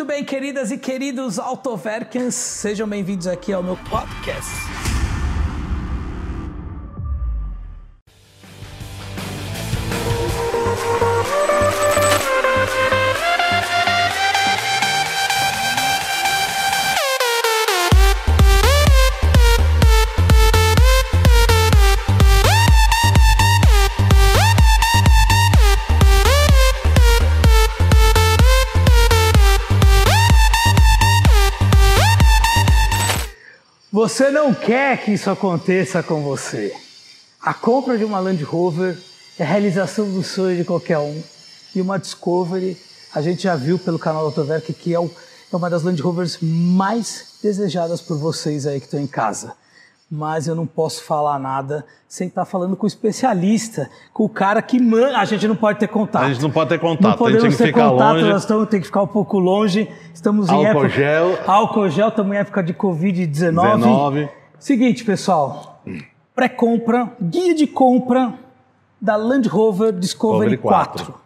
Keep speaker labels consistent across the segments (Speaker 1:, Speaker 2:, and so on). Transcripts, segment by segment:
Speaker 1: Muito bem, queridas e queridos Autoverkens, sejam bem-vindos aqui ao meu podcast. Você não quer que isso aconteça com você. A compra de uma Land Rover é a realização do sonho de qualquer um. E uma Discovery, a gente já viu pelo canal do Autoverk que é, é uma das Land Rovers mais desejadas por vocês aí que estão em casa mas eu não posso falar nada sem estar falando com o especialista, com o cara que manda. A gente não pode ter contato.
Speaker 2: A gente não pode ter contato,
Speaker 1: não podemos
Speaker 2: a gente tem que
Speaker 1: ter
Speaker 2: ficar
Speaker 1: contato,
Speaker 2: longe.
Speaker 1: nós estamos, tem que ficar um pouco longe. Estamos em
Speaker 2: Álcool
Speaker 1: época.
Speaker 2: gel.
Speaker 1: Álcool gel, estamos em época de Covid-19.
Speaker 2: 19.
Speaker 1: Seguinte, pessoal. Pré-compra, guia de compra da Land Rover Discovery
Speaker 2: Discovery 4.
Speaker 1: 4.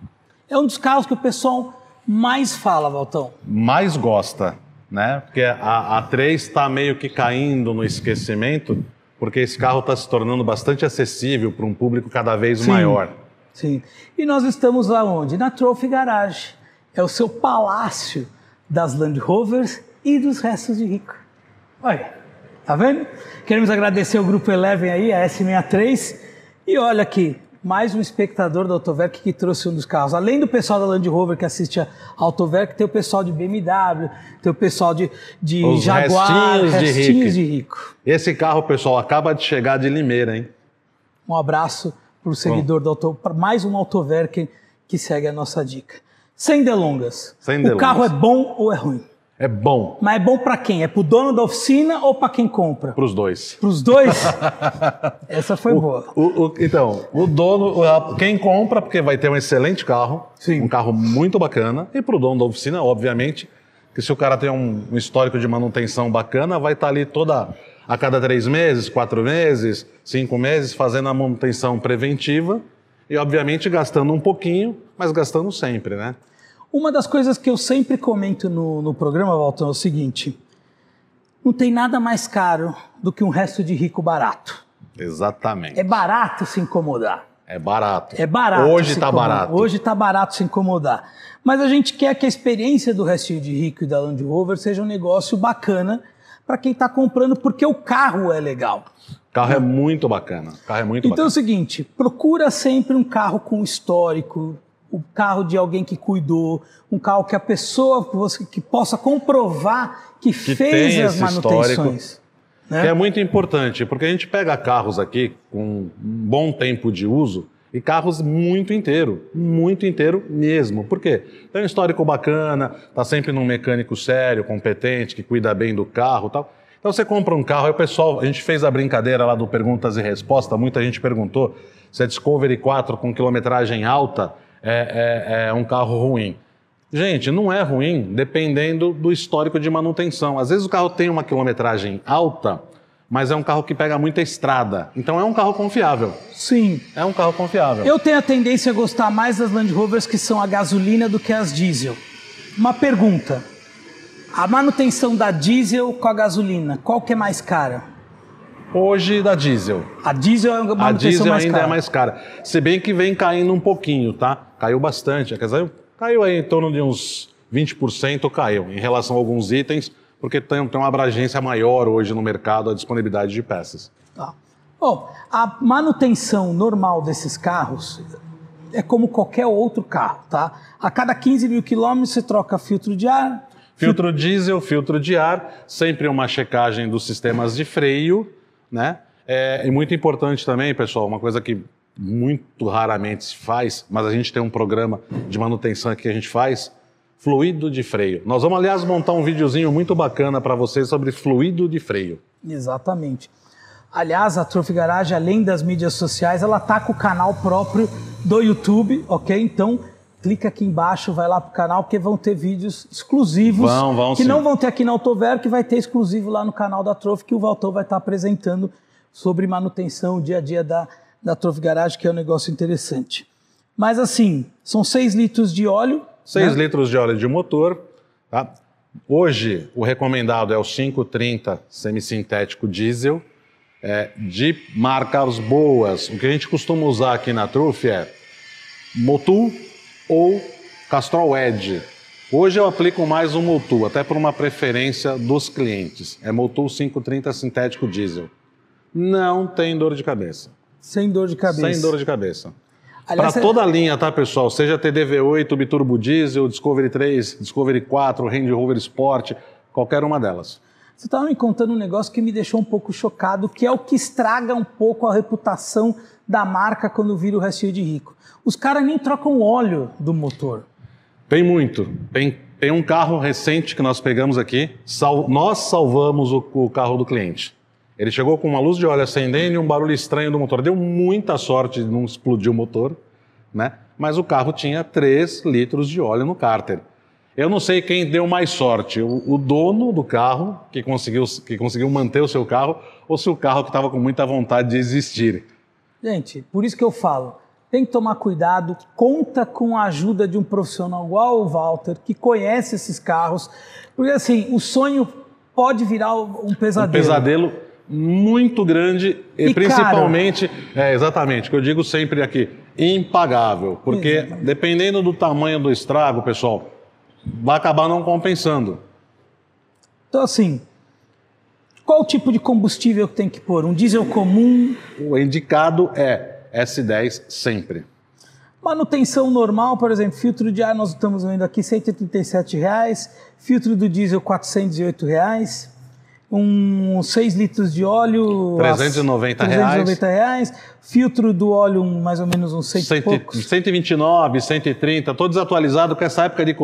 Speaker 1: É um dos carros que o pessoal mais fala, Valtão.
Speaker 2: Mais gosta, né? Porque a, a 3 está meio que caindo no esquecimento, porque esse carro está se tornando bastante acessível para um público cada vez
Speaker 1: Sim.
Speaker 2: maior.
Speaker 1: Sim. E nós estamos lá onde? Na Trophy Garage. É o seu palácio das Land Rovers e dos restos de rico. Olha, tá vendo? Queremos agradecer o Grupo Eleven aí, a S63. E olha aqui, mais um espectador da Autoverk que trouxe um dos carros. Além do pessoal da Land Rover que assiste a Autoverk, tem o pessoal de BMW, tem o pessoal de, de
Speaker 2: Os
Speaker 1: Jaguar,
Speaker 2: restinhos de
Speaker 1: restinhos
Speaker 2: rico.
Speaker 1: de rico.
Speaker 2: Esse carro, pessoal, acaba de chegar de Limeira, hein?
Speaker 1: Um abraço para o seguidor do Auto, para mais um Autoverk que segue a nossa dica. Sem delongas.
Speaker 2: Sem
Speaker 1: O
Speaker 2: delongas.
Speaker 1: carro é bom ou é ruim?
Speaker 2: É bom
Speaker 1: Mas é bom para quem? É para o dono da oficina ou para quem compra?
Speaker 2: para os dois.
Speaker 1: Para os dois? Essa foi boa.
Speaker 2: O- o- então, o dono, quem compra, porque vai ter um excelente carro,
Speaker 1: Sim.
Speaker 2: um carro muito bacana, e para o dono da oficina, obviamente, que se o cara tem um, um histórico de manutenção bacana, vai estar ali toda a cada três meses, quatro meses, cinco meses, fazendo a manutenção preventiva e, obviamente, gastando um pouquinho, mas gastando sempre, né?
Speaker 1: Uma das coisas que eu sempre comento no, no programa, Walton, é o seguinte: não tem nada mais caro do que um resto de rico barato.
Speaker 2: Exatamente.
Speaker 1: É barato se incomodar.
Speaker 2: É barato.
Speaker 1: É barato.
Speaker 2: Hoje está barato.
Speaker 1: Hoje está barato se incomodar. Mas a gente quer que a experiência do restinho de rico e da Land Rover seja um negócio bacana para quem está comprando, porque o carro é legal.
Speaker 2: O carro é muito bacana. O carro é muito
Speaker 1: Então é o
Speaker 2: bacana.
Speaker 1: seguinte, procura sempre um carro com histórico, um carro de alguém que cuidou, um carro que a pessoa que, você, que possa comprovar que, fez
Speaker 2: tem
Speaker 1: as manutenções. né?
Speaker 2: Que é muito importante, porque a gente pega carros aqui com um bom tempo de uso e carros muito inteiro, muito inteiro mesmo. Por quê? Tem um histórico bacana, tá sempre num mecânico sério, competente, que cuida bem do carro tal. Então você compra um carro, aí o pessoal, a gente fez a brincadeira lá do perguntas e respostas, muita gente perguntou se a Discovery 4 com quilometragem alta é, é- é um carro ruim. Gente, não é ruim dependendo do histórico de manutenção. Às vezes o carro tem uma quilometragem alta, mas é um carro que pega muita estrada. Então é um carro confiável.
Speaker 1: Sim.
Speaker 2: É um carro confiável.
Speaker 1: Eu tenho a tendência a gostar mais das Land Rovers que são a gasolina do que as diesel. Uma pergunta. A manutenção da diesel com a gasolina, qual que é mais cara?
Speaker 2: Hoje da diesel.
Speaker 1: A diesel é a manutenção
Speaker 2: A diesel
Speaker 1: mais
Speaker 2: ainda
Speaker 1: cara.
Speaker 2: é mais cara. Se bem que vem caindo um pouquinho, tá? Caiu bastante. Quer dizer, caiu aí em torno de uns 20% caiu em relação a alguns itens, porque tem, tem uma abrangência maior hoje no mercado a disponibilidade de peças.
Speaker 1: Tá. Bom, a manutenção normal desses carros é como qualquer outro carro, tá? A cada 15 mil quilômetros você troca filtro de ar.
Speaker 2: Filtro diesel, filtro de ar, sempre uma checagem dos sistemas de freio, né? É, e muito importante também, pessoal, uma coisa que muito raramente se faz, mas a gente tem um programa de manutenção que a gente faz, fluido de freio. Nós vamos, aliás, montar um videozinho muito bacana para vocês sobre fluido de freio.
Speaker 1: Exatamente. Aliás, a Trophy Garage, além das mídias sociais, ela tá com o canal próprio do YouTube, ok? Então, clica aqui embaixo, vai lá pro canal, porque vão ter vídeos exclusivos.
Speaker 2: Vão, vão
Speaker 1: Que
Speaker 2: sim.
Speaker 1: não vão ter aqui na Autover, que vai ter exclusivo lá no canal da Trophy, que o Valtão vai estar apresentando sobre manutenção, o dia a dia da, da Trophy Garage, que é um negócio interessante. Mas assim, são 6 litros de óleo.
Speaker 2: 6
Speaker 1: né?
Speaker 2: litros de óleo de motor, Tá? Hoje, o recomendado é o 530 semissintético diesel, é, de marcas boas. O que a gente costuma usar aqui na Trufe é Motul ou Castrol Edge. Hoje eu aplico mais o Motul, até por uma preferência dos clientes. É Motul 530 sintético diesel. Não tem dor de cabeça.
Speaker 1: Sem dor de cabeça.
Speaker 2: Sem dor de cabeça. Para
Speaker 1: Aliás,
Speaker 2: toda a linha, tá, pessoal? Seja TDV8, Biturbo Diesel, Discovery 3, Discovery 4, Range Rover Sport, qualquer uma delas.
Speaker 1: Você estava me contando um negócio que me deixou um pouco chocado, que é o que estraga um pouco a reputação da marca quando vira o restinho de rico. Os caras nem trocam óleo do motor.
Speaker 2: Tem muito. Tem, tem um carro recente que nós pegamos aqui, sal- nós salvamos o, o carro do cliente. Ele chegou com uma luz de óleo acendendo e um barulho estranho do motor. Deu muita sorte de não explodir o motor, né? Mas o carro tinha 3 litros de óleo no cárter. Eu não sei quem deu mais sorte, o, o dono do carro, que conseguiu, que conseguiu manter o seu carro, ou se o carro que estava com muita vontade de existir.
Speaker 1: Gente, por isso que eu falo, tem que tomar cuidado, conta com a ajuda de um profissional igual o Walter, que conhece esses carros, porque assim, o sonho pode virar um
Speaker 2: Um
Speaker 1: pesadelo.
Speaker 2: Muito grande e,
Speaker 1: E
Speaker 2: principalmente, é exatamente, o que eu digo sempre aqui, impagável, porque dependendo do tamanho do estrago, pessoal, vai acabar não compensando.
Speaker 1: Então assim, qual o tipo de combustível que tem que pôr? Um diesel comum,
Speaker 2: O indicado é S10 sempre.
Speaker 1: manutenção normal, por exemplo, filtro de ar nós estamos vendo aqui 137 reais, filtro do diesel 408 reais, um 6 litros de óleo
Speaker 2: 390
Speaker 1: 390 reais, filtro do óleo um, mais ou menos uns 100 e
Speaker 2: Cento-
Speaker 1: poucos.
Speaker 2: 129, 130, todo desatualizado com essa época de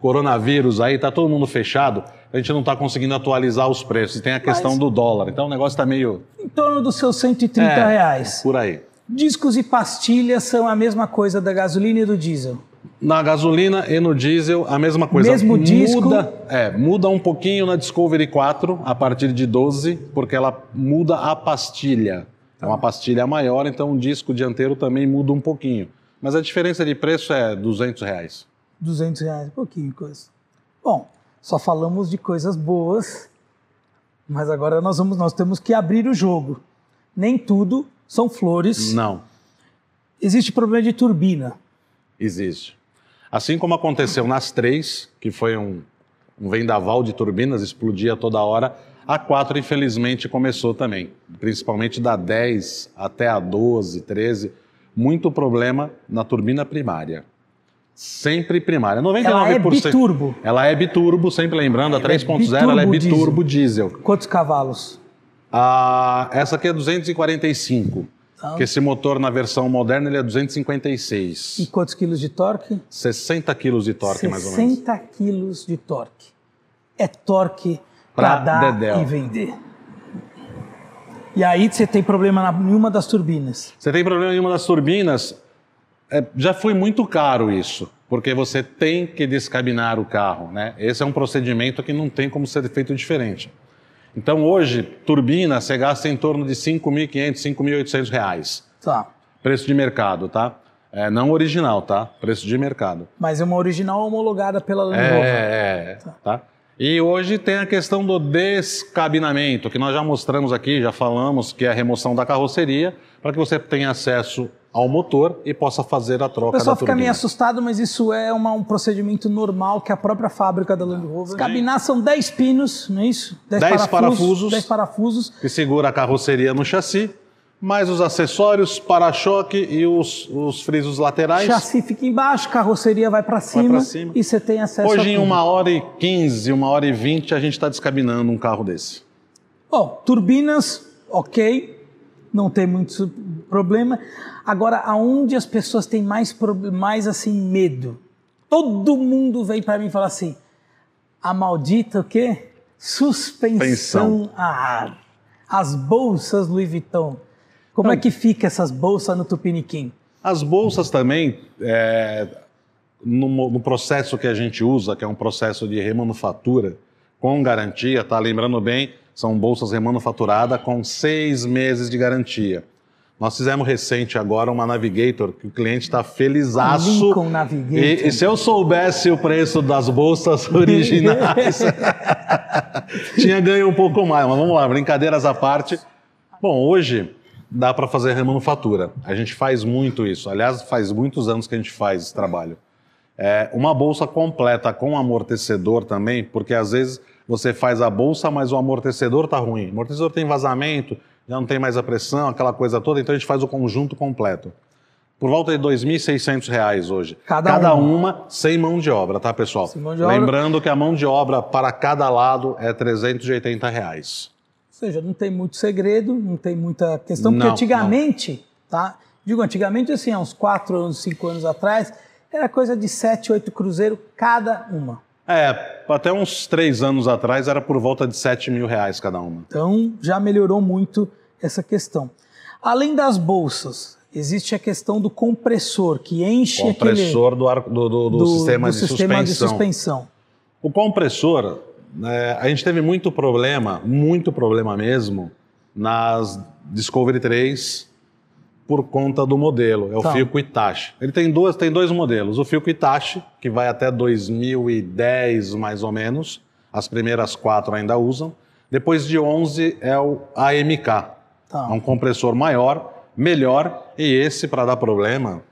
Speaker 2: coronavírus aí, tá todo mundo fechado, a gente não está conseguindo atualizar os preços. E tem a questão
Speaker 1: Mas-
Speaker 2: do dólar, então o negócio está meio
Speaker 1: Em torno dos seus 130
Speaker 2: É,
Speaker 1: reais.
Speaker 2: por aí.
Speaker 1: Discos e pastilhas são a mesma coisa da gasolina e do diesel.
Speaker 2: Na gasolina e no diesel, a mesma coisa.
Speaker 1: Mesmo disco?
Speaker 2: Muda, é, muda um pouquinho na Discovery 4, a partir de 12, porque ela muda a pastilha. É uma pastilha maior, então o disco dianteiro também muda um pouquinho. Mas a diferença de preço é 200 reais.
Speaker 1: 200 reais, um pouquinho coisa. Bom, só falamos de coisas boas, mas agora nós, vamos, nós temos que abrir o jogo. Nem tudo são flores.
Speaker 2: Não,
Speaker 1: Existe problema de turbina.
Speaker 2: Existe. Assim como aconteceu nas três, que foi um, um vendaval de turbinas, explodia toda hora, a 4 infelizmente começou também, principalmente da 10 até a 12, 13, muito problema na turbina primária. Sempre primária, 99%.
Speaker 1: Ela é biturbo.
Speaker 2: Ela é biturbo, sempre lembrando, a
Speaker 1: Ela é
Speaker 2: 3.0 ela é
Speaker 1: biturbo
Speaker 2: biturbo diesel.
Speaker 1: Quantos cavalos?
Speaker 2: Ah, essa aqui é 245,
Speaker 1: Tá.
Speaker 2: que esse motor na versão moderna ele é
Speaker 1: E
Speaker 2: 256.
Speaker 1: quantos quilos de torque?
Speaker 2: 60 quilos de torque, mais ou menos.
Speaker 1: 60 quilos de torque. É torque para dar
Speaker 2: dedéu.
Speaker 1: e vender. E aí você tem problema em uma das turbinas.
Speaker 2: Você tem problema em uma das turbinas, é, já foi muito caro isso, porque você tem que descabinar o carro, né? Esse é um procedimento que não tem como ser feito diferente. Então hoje, turbina, você gasta em torno de 5.500, 5.800 reais.
Speaker 1: Tá.
Speaker 2: Preço de mercado, tá? É, não original, tá? Preço de mercado.
Speaker 1: Mas é uma original homologada pela Land Rover.
Speaker 2: É, é, tá? E hoje tem a questão do descabinamento, que nós já mostramos aqui, já falamos, que é a remoção da carroceria, para que você tenha acesso ao motor e possa fazer a
Speaker 1: O
Speaker 2: troca
Speaker 1: pessoal
Speaker 2: da
Speaker 1: fica meio assustado, mas isso é uma- um procedimento normal que a própria fábrica da Land Rover. Cabinar são 10 pinos, não é isso?
Speaker 2: 10 parafusos.
Speaker 1: 10 parafusos.
Speaker 2: Que segura a carroceria no chassi, mais os acessórios, para-choque e os, os frisos laterais.
Speaker 1: Chassi fica embaixo, carroceria vai para cima,
Speaker 2: pra cima.
Speaker 1: e você tem acesso a
Speaker 2: Hoje, em
Speaker 1: tudo.
Speaker 2: uma hora e 15, uma hora e 20, a gente está descabinando um carro desse.
Speaker 1: Bom, turbinas, ok, não tem muito problema. Agora, aonde as pessoas têm mais, mais assim, medo? Todo mundo vem para mim e fala assim, a maldita o quê? Suspensão a ar. As bolsas Louis Vuitton. Como é que fica essas bolsas no Tupiniquim?
Speaker 2: As bolsas também, é, no, no processo que a gente usa, que é um processo de remanufatura, com garantia, tá? Lembrando bem, são bolsas remanufaturadas com seis meses de garantia. Nós fizemos recente agora uma Navigator, que o cliente está felizaço.
Speaker 1: Lincoln Navigator.
Speaker 2: E, e se eu soubesse o preço das bolsas originais, tinha ganho um pouco mais. Mas vamos lá, brincadeiras à parte. Bom, hoje dá para fazer remanufatura. A gente faz muito isso. Aliás, faz muitos anos que a gente faz esse trabalho. É, uma bolsa completa com amortecedor também, porque às vezes você faz a bolsa, mas o amortecedor está ruim. O amortecedor tem vazamento, já não tem mais a pressão, aquela coisa toda, então a gente faz o conjunto completo. Por volta de R$ 2.600 hoje.
Speaker 1: Cada
Speaker 2: cada
Speaker 1: uma.
Speaker 2: uma. sem mão de obra, tá, pessoal?
Speaker 1: Sem mão de obra.
Speaker 2: Lembrando que a mão de obra para cada lado é 380 reais.
Speaker 1: Ou seja, não tem muito segredo, não tem muita questão, porque
Speaker 2: Não,
Speaker 1: antigamente, tá? Digo antigamente assim, há uns 4 anos, 5 anos atrás, era coisa de 7, 8 cruzeiros cada uma.
Speaker 2: É, até uns três anos atrás era por volta de 7 mil reais cada uma.
Speaker 1: Então já melhorou muito essa questão. Além das bolsas, existe a questão do compressor, que enche
Speaker 2: Compressor do, ar, do, do- do
Speaker 1: aquele
Speaker 2: sistema,
Speaker 1: do
Speaker 2: de,
Speaker 1: sistema de
Speaker 2: suspensão.
Speaker 1: suspensão.
Speaker 2: O compressor, é, a gente teve muito problema, muito problema mesmo, nas Discovery 3 por conta do modelo. É o
Speaker 1: Tá.
Speaker 2: Filco Itachi. Ele tem, duas, tem dois modelos. O Filco Itachi, que vai até 2010 mais ou menos. As primeiras quatro ainda usam. Depois de 11 é o AMK.
Speaker 1: Tá.
Speaker 2: É um compressor maior, melhor. E esse, para dar problema,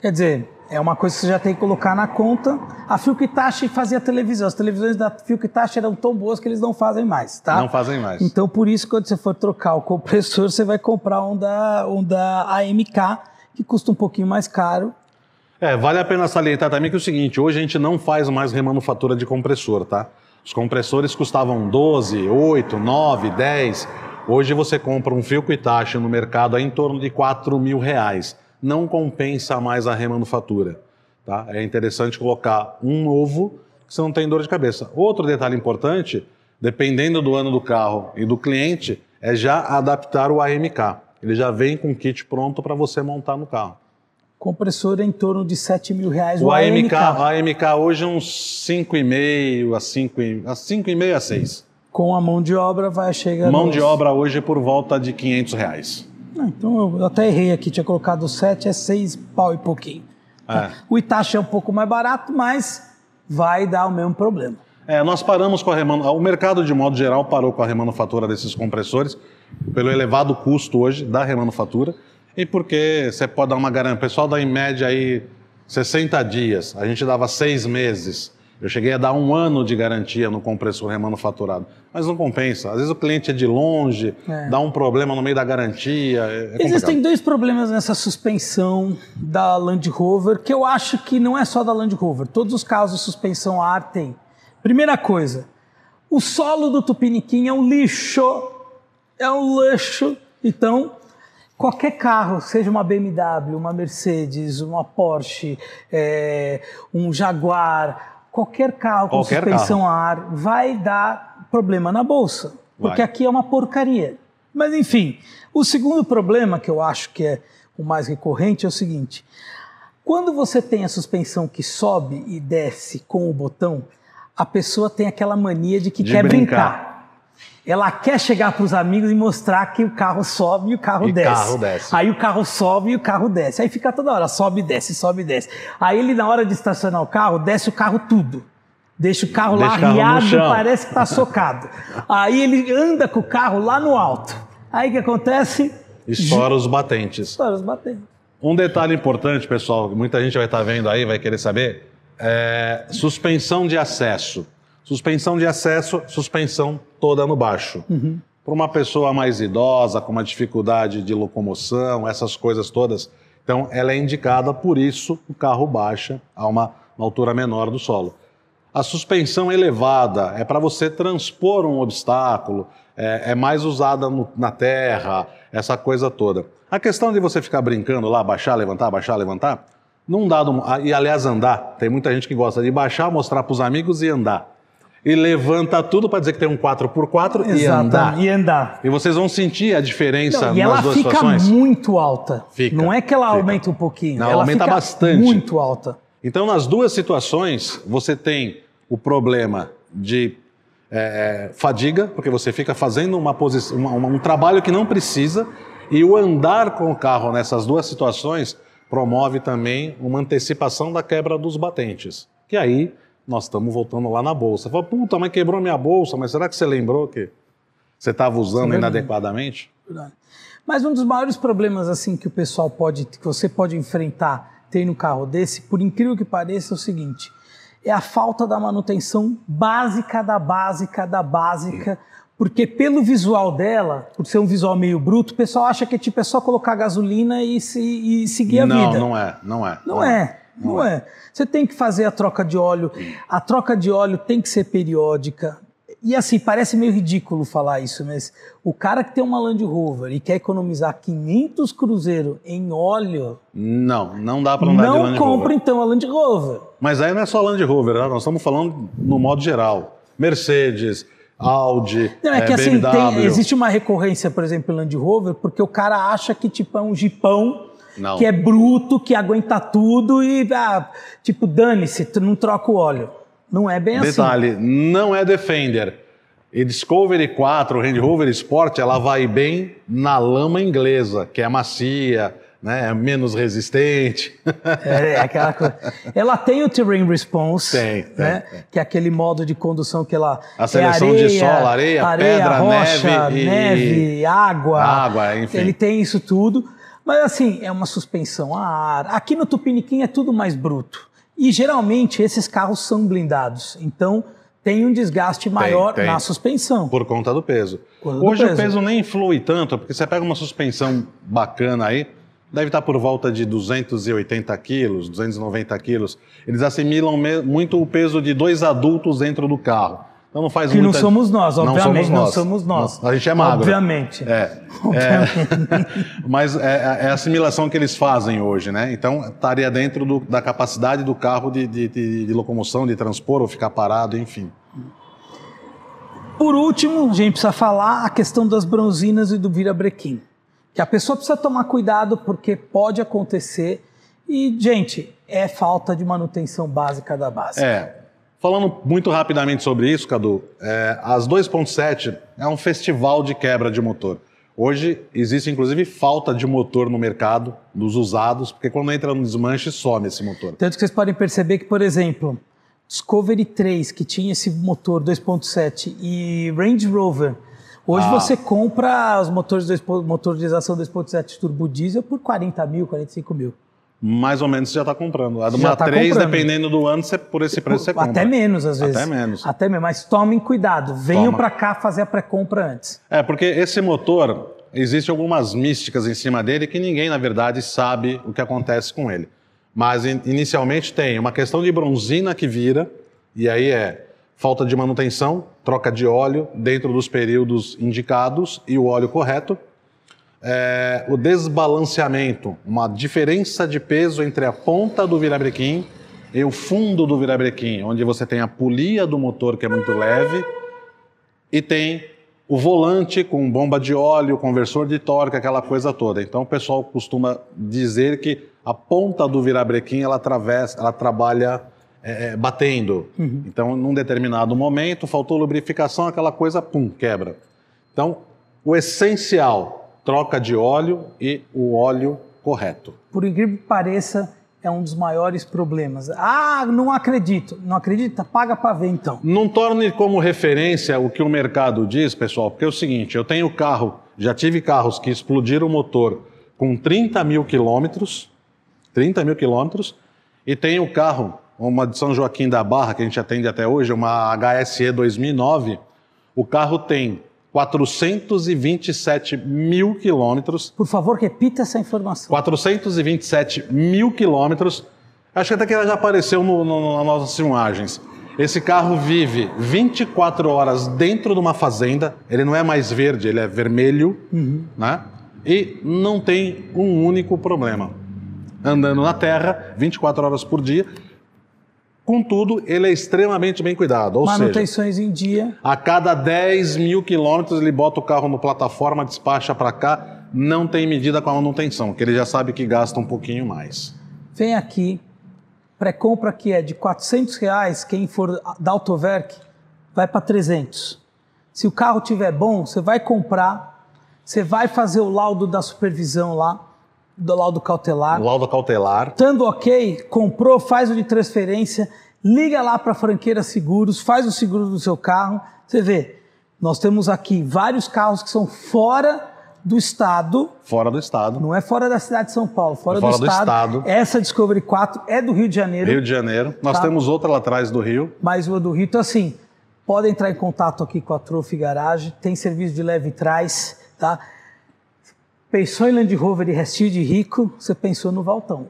Speaker 1: Quer dizer, é uma coisa que você já tem que colocar na conta. A Filco Itachi fazia televisão. As televisões da Filco Itachi eram tão boas que eles não fazem mais, tá?
Speaker 2: não fazem mais.
Speaker 1: Então, por isso, quando você for trocar o compressor, você vai comprar um da, um da AMK, que custa um pouquinho mais caro.
Speaker 2: É, vale a pena salientar também que é o seguinte, hoje a gente não faz mais remanufatura de compressor, tá? Os compressores custavam 12, 8, 9, 10. Hoje você compra um Filco Itachi no mercado a em torno de 4 mil reais. Não compensa mais a remanufatura, tá? É interessante colocar um novo, que você não tem dor de cabeça. Outro detalhe importante, dependendo do ano do carro e do cliente, é já adaptar o AMK. Ele já vem com o kit pronto para você montar no carro.
Speaker 1: Compressor é em torno de 7 mil reais.
Speaker 2: O
Speaker 1: AMK.
Speaker 2: AMK, AMK hoje é uns 5,5 a 5, a 5,5 a 6.
Speaker 1: Com a mão de obra vai chegar.
Speaker 2: Mão
Speaker 1: nos-
Speaker 2: de obra hoje por volta de 500 reais.
Speaker 1: Então eu até errei aqui, tinha colocado 7, é 6 pau e pouquinho.
Speaker 2: É.
Speaker 1: O Itachi é um pouco mais barato, mas vai dar o mesmo problema.
Speaker 2: É, nós paramos com a remanufatura. O mercado, de modo geral, parou com a remanufatura desses compressores pelo elevado custo hoje da remanufatura e porque você pode dar uma garantia. O pessoal dá em média aí 60 dias, a gente dava seis meses. Eu cheguei a dar um ano de garantia no compressor remanufaturado, mas não compensa. Às vezes o cliente é de longe,
Speaker 1: É.
Speaker 2: dá um problema no meio da garantia. É.
Speaker 1: Existem dois problemas nessa suspensão da Land Rover, que eu acho que não é só da Land Rover. Todos os carros de suspensão ar têm. Primeira coisa, o solo do Tupiniquim é um lixo. É um lixo. Então, qualquer carro, seja uma BMW, uma Mercedes, uma Porsche, é, um Jaguar, qualquer carro com
Speaker 2: Qualquer
Speaker 1: suspensão a ar vai dar problema na bolsa. Porque
Speaker 2: Vai.
Speaker 1: aqui é uma porcaria. Mas enfim, o segundo problema que eu acho que é o mais recorrente é o seguinte: quando você tem a suspensão que sobe e desce com o botão, a pessoa tem aquela mania de que
Speaker 2: De
Speaker 1: quer
Speaker 2: brincar.
Speaker 1: brincar. Ela quer chegar para os amigos e mostrar que o carro sobe e o carro
Speaker 2: E
Speaker 1: desce.
Speaker 2: carro desce.
Speaker 1: Aí o carro sobe e o carro desce. Aí fica toda hora, sobe e desce, sobe e desce. Aí ele, na hora de estacionar o carro, desce o carro tudo. Deixa o carro
Speaker 2: Deixa
Speaker 1: lá
Speaker 2: o carro
Speaker 1: arriado, parece que tá socado. Aí ele anda com o carro lá no alto. Aí o que acontece?
Speaker 2: Estoura os batentes.
Speaker 1: Estoura os batentes.
Speaker 2: Um detalhe importante, pessoal, que muita gente vai estar vendo aí, vai querer saber, é suspensão de acesso. Suspensão de acesso, suspensão toda no baixo. Para uma pessoa mais idosa, com uma dificuldade de locomoção, essas coisas todas, então ela é indicada, por isso o carro baixa a uma, uma altura menor do solo. A suspensão elevada é para você transpor um obstáculo, é, é mais usada no- na terra, essa coisa toda. A questão de você ficar brincando lá, baixar, levantar, baixar, levantar, num dado. ah, E aliás, andar. Tem muita gente que gosta de baixar, mostrar para os amigos e andar. E levanta tudo para dizer que tem um 4x4 e andar.
Speaker 1: E andar.
Speaker 2: E vocês vão sentir a diferença
Speaker 1: Não, e
Speaker 2: nas
Speaker 1: ela
Speaker 2: duas
Speaker 1: fica
Speaker 2: situações.
Speaker 1: muito alta.
Speaker 2: Fica,
Speaker 1: Não é que ela
Speaker 2: fica.
Speaker 1: aumenta um pouquinho.
Speaker 2: Não,
Speaker 1: ela
Speaker 2: aumenta
Speaker 1: fica
Speaker 2: bastante.
Speaker 1: Muito alta.
Speaker 2: Então, nas duas situações, você tem o problema de é, é, fadiga, porque você fica fazendo uma posi- uma- uma- um trabalho que não precisa, E o andar com o carro nessas duas situações promove também uma antecipação da quebra dos batentes. Que aí nós estamos voltando lá na bolsa. Fala, puta, mas quebrou minha bolsa, mas será que você lembrou que você estava usando inadequadamente?
Speaker 1: Verdade. Mas um dos maiores problemas assim que o pessoal pode, que você pode enfrentar tem no carro desse, por incrível que pareça, é o seguinte: é a falta da manutenção básica da básica da básica. Porque pelo visual dela, por ser um visual meio bruto, o pessoal acha que tipo, é só colocar gasolina e, se, e seguir a
Speaker 2: não,
Speaker 1: vida.
Speaker 2: Não, é, não é.
Speaker 1: Não, não é. é. Não, não é. é. Você tem que fazer a troca de óleo. A troca de óleo tem que ser periódica. E assim, parece meio ridículo falar isso, mas o cara que tem uma Land Rover e quer economizar 500 cruzeiros em óleo.
Speaker 2: Não, não dá para andar de Land Rover.
Speaker 1: Não compra então a Land Rover.
Speaker 2: Mas aí não é só Land Rover, né? nós estamos falando no modo geral. Mercedes, Audi,
Speaker 1: não, é, é que assim, tem, existe uma recorrência, por exemplo, em Land Rover, porque o cara acha que tipo é um jipão não. que é bruto, que aguenta tudo e ah, tipo dane-se, tu não troca o óleo. Não é bem
Speaker 2: Detalhe,
Speaker 1: assim.
Speaker 2: Detalhe, não é Defender. E Discovery 4, o Range Rover Sport, ela vai bem na lama inglesa, que é macia, né, é menos resistente.
Speaker 1: É, é aquela coisa. Ela tem o terrain response,
Speaker 2: tem,
Speaker 1: né,
Speaker 2: tem,
Speaker 1: que é aquele modo de condução que ela
Speaker 2: a seleção
Speaker 1: é areia,
Speaker 2: de solo, areia,
Speaker 1: areia
Speaker 2: pedra,
Speaker 1: rocha,
Speaker 2: neve,
Speaker 1: neve, água,
Speaker 2: água, enfim.
Speaker 1: Ele tem isso tudo, mas assim é uma suspensão a ar. Aqui no Tupiniquim é tudo mais bruto. E geralmente esses carros são blindados, então tem um desgaste maior tem, tem. na suspensão.
Speaker 2: Por conta do peso. Do Hoje peso. o peso nem flui tanto, porque você pega uma suspensão bacana aí, deve estar por volta de 280 quilos, 290 quilos. Eles assimilam muito o peso de dois adultos dentro do carro. Então não faz
Speaker 1: que
Speaker 2: muita...
Speaker 1: não somos nós, obviamente.
Speaker 2: Não
Speaker 1: somos nós.
Speaker 2: somos nós. A gente é magro.
Speaker 1: Obviamente.
Speaker 2: É. é mas é, é, a assimilação que eles fazem hoje, né? Então estaria dentro do, da capacidade do carro de, de, de, de locomoção, de transpor ou ficar parado, enfim.
Speaker 1: Por último, a gente precisa falar a questão das bronzinas e do virabrequim. Que a pessoa precisa tomar cuidado porque pode acontecer. E, gente, é falta de manutenção básica da base.
Speaker 2: É, Falando muito rapidamente sobre isso, Cadu, é, as 2.7 é um festival de quebra de motor. Hoje existe inclusive falta de motor no mercado, dos usados, porque quando entra no desmanche some esse motor.
Speaker 1: Tanto que vocês podem perceber que, por exemplo, Discovery 3, que tinha esse motor 2.7, e Range Rover, hoje ah. você compra os motores de motorização 2.7 turbo diesel por 40 mil, 45 mil
Speaker 2: mais ou menos você já está comprando. A uma tá 3, comprando. dependendo do ano, você, por esse preço você compra.
Speaker 1: Até menos, às vezes.
Speaker 2: Até menos.
Speaker 1: Até menos. Mas tomem cuidado. Venham para cá fazer a pré-compra antes.
Speaker 2: É, porque esse motor, existem algumas místicas em cima dele que ninguém, na verdade, sabe o que acontece com ele. Mas, inicialmente, tem uma questão de bronzina que vira, e aí é falta de manutenção, troca de óleo dentro dos períodos indicados e o óleo correto é, o desbalanceamento, uma diferença de peso entre a ponta do virabrequim e o fundo do virabrequim, onde você tem a polia do motor que é muito leve e tem o volante com bomba de óleo, conversor de torque, aquela coisa toda. Então o pessoal costuma dizer que a ponta do virabrequim ela atravessa, ela trabalha é, é, batendo. Uhum. Então, num determinado momento, faltou lubrificação, aquela coisa, pum, quebra. Então, o essencial troca de óleo e o óleo correto.
Speaker 1: Por incrível que pareça, é um dos maiores problemas. Ah, não acredito. Não acredita? Paga para ver então.
Speaker 2: Não torne como referência o que o mercado diz, pessoal, porque é o seguinte: eu tenho carro, já tive carros que explodiram o motor com 30 mil quilômetros, 30 mil quilômetros, e tenho carro, uma de São Joaquim da Barra, que a gente atende até hoje, uma HSE 2009, o carro tem 427 mil quilômetros.
Speaker 1: Por favor, repita essa informação.
Speaker 2: 427 mil quilômetros. Acho que até que ela já apareceu no, no, nas nossas filmagens. Esse carro vive 24 horas dentro de uma fazenda. Ele não é mais verde, ele é vermelho, uhum. né? E não tem um único problema. Andando na terra 24 horas por dia. Contudo, ele é extremamente bem cuidado. Ou
Speaker 1: Manutenções
Speaker 2: seja,
Speaker 1: em dia.
Speaker 2: A cada 10 mil quilômetros ele bota o carro no plataforma, despacha para cá, não tem medida com a manutenção, que ele já sabe que gasta um pouquinho mais.
Speaker 1: Vem aqui, pré-compra que é de 400 reais, quem for da Autoverk vai para 300. Se o carro tiver bom, você vai comprar Você vai fazer o laudo da supervisão lá, do laudo cautelar.
Speaker 2: O laudo cautelar.
Speaker 1: Estando ok, comprou, faz o de transferência, liga lá para a franqueira seguros, faz o seguro do seu carro. Você vê, nós temos aqui vários carros que são fora do estado.
Speaker 2: Fora do estado.
Speaker 1: Não é fora da cidade de São Paulo, fora,
Speaker 2: É fora
Speaker 1: do,
Speaker 2: do
Speaker 1: estado.
Speaker 2: estado.
Speaker 1: Essa Discovery 4 é do Rio de Janeiro,
Speaker 2: Rio de Janeiro. Nós
Speaker 1: Tá.
Speaker 2: temos outra lá atrás do Rio.
Speaker 1: mais uma do Rio. Então, assim, pode entrar em contato aqui com a Trophy Garage, tem serviço de leve trás, tá? Pensou em Land Rover e restinho de rico, você pensou no Valtão.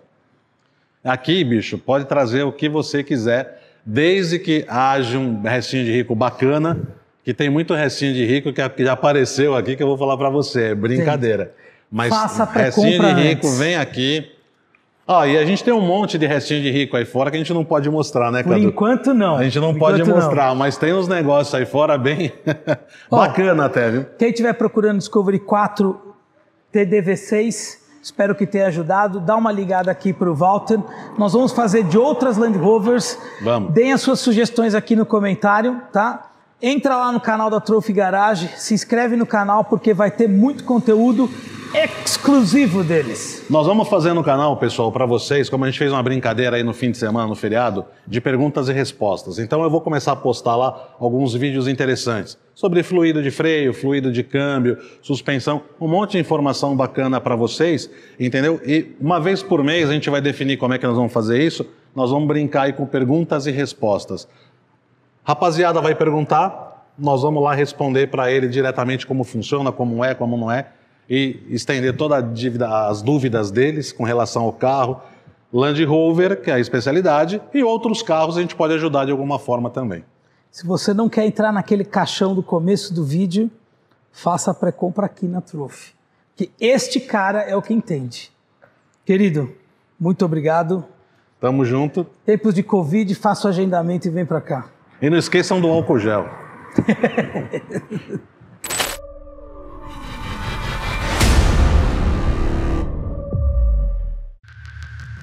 Speaker 2: Aqui, bicho, pode trazer o que você quiser, desde que haja um restinho de rico bacana, que tem muito restinho de rico que já apareceu aqui, que eu vou falar pra você, é brincadeira. Mas
Speaker 1: Faça
Speaker 2: restinho de rico,
Speaker 1: antes.
Speaker 2: vem aqui. Ó, e a gente tem um monte de restinho de rico aí fora que a gente não pode mostrar, né,
Speaker 1: Por
Speaker 2: Cadu?
Speaker 1: enquanto, não.
Speaker 2: A gente não
Speaker 1: Por
Speaker 2: pode
Speaker 1: enquanto, não.
Speaker 2: mostrar, mas tem uns negócios aí fora bem bacana até, viu?
Speaker 1: Quem estiver procurando Discovery 4 TDV6, espero que tenha ajudado. Dá uma ligada aqui para o Walter. Nós vamos fazer de outras Land Rovers.
Speaker 2: Vamos.
Speaker 1: Deem as suas sugestões aqui no comentário, tá? Entra lá no canal da Trophy Garage, se inscreve no canal porque vai ter muito conteúdo exclusivo deles.
Speaker 2: Nós vamos fazer no canal, pessoal, para vocês, como a gente fez uma brincadeira aí no fim de semana, no feriado, de perguntas e respostas. Então eu vou começar a postar lá alguns vídeos interessantes sobre fluido de freio, fluido de câmbio, suspensão, um monte de informação bacana para vocês, entendeu? E uma vez por mês a gente vai definir como é que nós vamos fazer isso. Nós vamos brincar aí com perguntas e respostas. Rapaziada vai perguntar, nós vamos lá responder para ele diretamente como funciona, como é, como não é, e estender toda a dívida, as dúvidas deles com relação ao carro. Land Rover, que é a especialidade, e outros carros a gente pode ajudar de alguma forma também.
Speaker 1: Se você não quer entrar naquele caixão do começo do vídeo, faça a pré-compra aqui na Trophy. Que este cara é o que entende. Querido, muito obrigado.
Speaker 2: Tamo junto.
Speaker 1: Tempos de Covid, faça o agendamento e vem para cá.
Speaker 2: E não esqueçam do álcool gel.